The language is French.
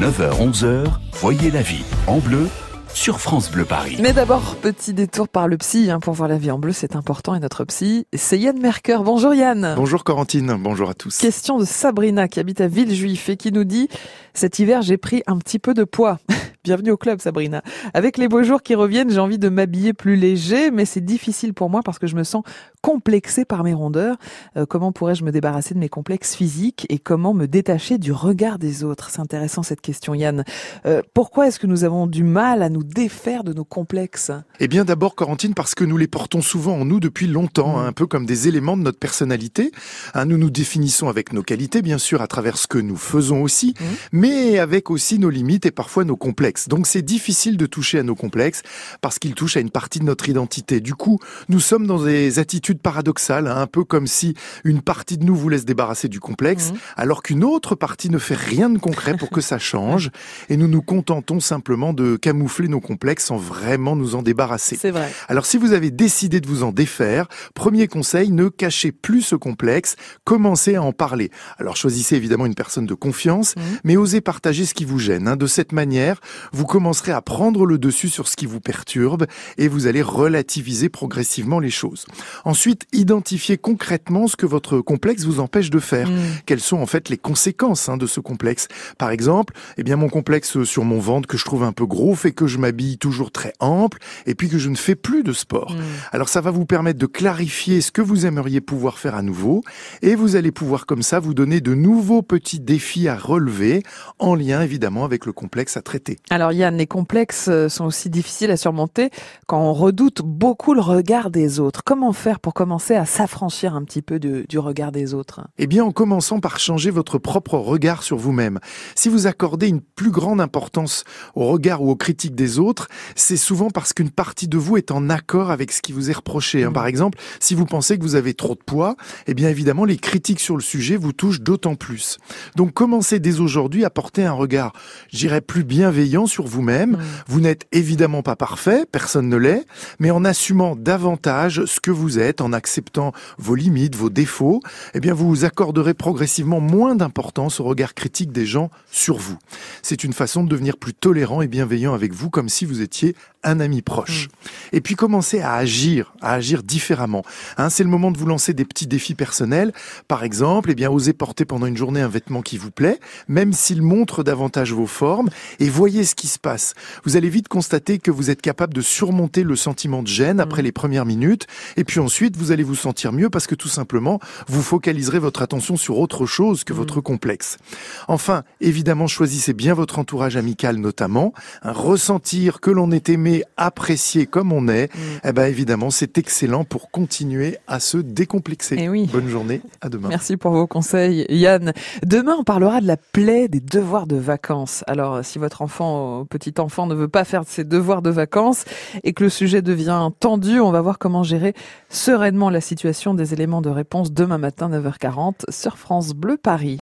9h-11h, voyez la vie en bleu sur France Bleu Paris. Mais d'abord, petit détour par le psy hein, pour voir la vie en bleu, c'est important. Et notre psy, c'est Yann Merker. Bonjour Yann. Bonjour Corentine, bonjour à tous. Question de Sabrina qui habite à Villejuif et qui nous dit Cet hiver, j'ai pris un petit peu de poids. Bienvenue au club, Sabrina. Avec les beaux jours qui reviennent, j'ai envie de m'habiller plus léger, mais c'est difficile pour moi parce que je me sens complexée par mes rondeurs. Euh, comment pourrais-je me débarrasser de mes complexes physiques et comment me détacher du regard des autres? C'est intéressant cette question, Yann. Euh, pourquoi est-ce que nous avons du mal à nous défaire de nos complexes? Eh bien, d'abord, Corentine, parce que nous les portons souvent en nous depuis longtemps, hein, Mm. un peu comme des éléments de notre personnalité. Hein, nous nous définissons avec nos qualités, bien sûr, à travers ce que nous faisons aussi, Mm. mais avec aussi nos limites et parfois nos complexes. Donc, c'est difficile de toucher à nos complexes parce qu'ils touchent à une partie de notre identité. Du coup, nous sommes dans des attitudes paradoxales, hein, un peu comme si une partie de nous voulait se débarrasser du complexe, Mhm. alors qu'une autre partie ne fait rien de concret pour que ça change, et nous nous contentons simplement de camoufler nos complexes sans vraiment nous en débarrasser. C'est vrai. Alors si vous avez décidé de vous en défaire, premier conseil, ne cachez plus ce complexe, commencez à en parler. Alors choisissez évidemment une personne de confiance, Mhm. mais osez partager ce qui vous gêne. hein. De cette manière, vous commencerez à prendre le dessus sur ce qui vous perturbe et vous allez relativiser progressivement les choses. Ensuite, identifiez concrètement ce que votre complexe vous empêche de faire Mm. quelles sont en fait les conséquences hein, de ce complexe? Par exemple, eh bien mon complexe sur mon ventre que je trouve un peu gros fait que je m'habille toujours très ample et puis que je ne fais plus de sport. Mm. Alors ça va vous permettre de clarifier ce que vous aimeriez pouvoir faire à nouveau et vous allez pouvoir comme ça vous donner de nouveaux petits défis à relever en lien évidemment avec le complexe à traiter. Alors Yann, les complexes euh, sont aussi difficiles à surmonter quand on redoute beaucoup le regard des autres. Comment faire pour commencer à s'affranchir un petit peu du, du regard des autres? Eh bien, en commençant par changer votre propre regard sur vous-même. Si vous accordez une plus grande importance au regard ou aux critiques des autres, c'est souvent parce qu'une partie de vous est en accord avec ce qui vous est reproché. hein. Mm. Par exemple, si vous pensez que vous avez trop de poids, eh bien évidemment, les critiques sur le sujet vous touchent d'autant plus. Donc, commencez dès aujourd'hui à porter un regard, j'irais plus bienveillant sur vous-même. Mm. Vous n'êtes évidemment pas parfait, personne ne l'est, mais en assumant davantage ce que vous êtes, en acceptant vos limites, vos défauts, eh bien vous vous accorderez progressivement moins d'importance au regard critique des gens sur vous. C'est une façon de devenir plus tolérant et bienveillant avec vous, comme si vous étiez un ami proche. Et puis commencez à agir, à agir différemment. Hein, c'est le moment de vous lancer des petits défis personnels. Par exemple, eh bien osez porter pendant une journée un vêtement qui vous plaît, même s'il montre davantage vos formes, et voyez ce qui se passe. Vous allez vite constater que vous êtes capable de surmonter le sentiment de gêne après les premières minutes, et puis ensuite vous allez vous sentir mieux parce que tout simplement vous focaliserez votre attention sur autre chose que Mm. votre complexe. Enfin, évidemment, choisissez bien votre entourage amical notamment. Un ressentir que l'on est aimé, apprécié comme on est, Mm. eh ben évidemment, c'est excellent pour continuer à se décomplexer. Eh oui. Bonne journée, à demain. Merci pour vos conseils, Yann. Demain, on parlera de la plaie des devoirs de vacances. Alors, si votre enfant, euh, petit enfant, ne veut pas faire ses devoirs de vacances et que le sujet devient tendu, on va voir comment gérer sereinement la situation des éléments de réponse demain matin, 9h40, sur France Bleu Paris.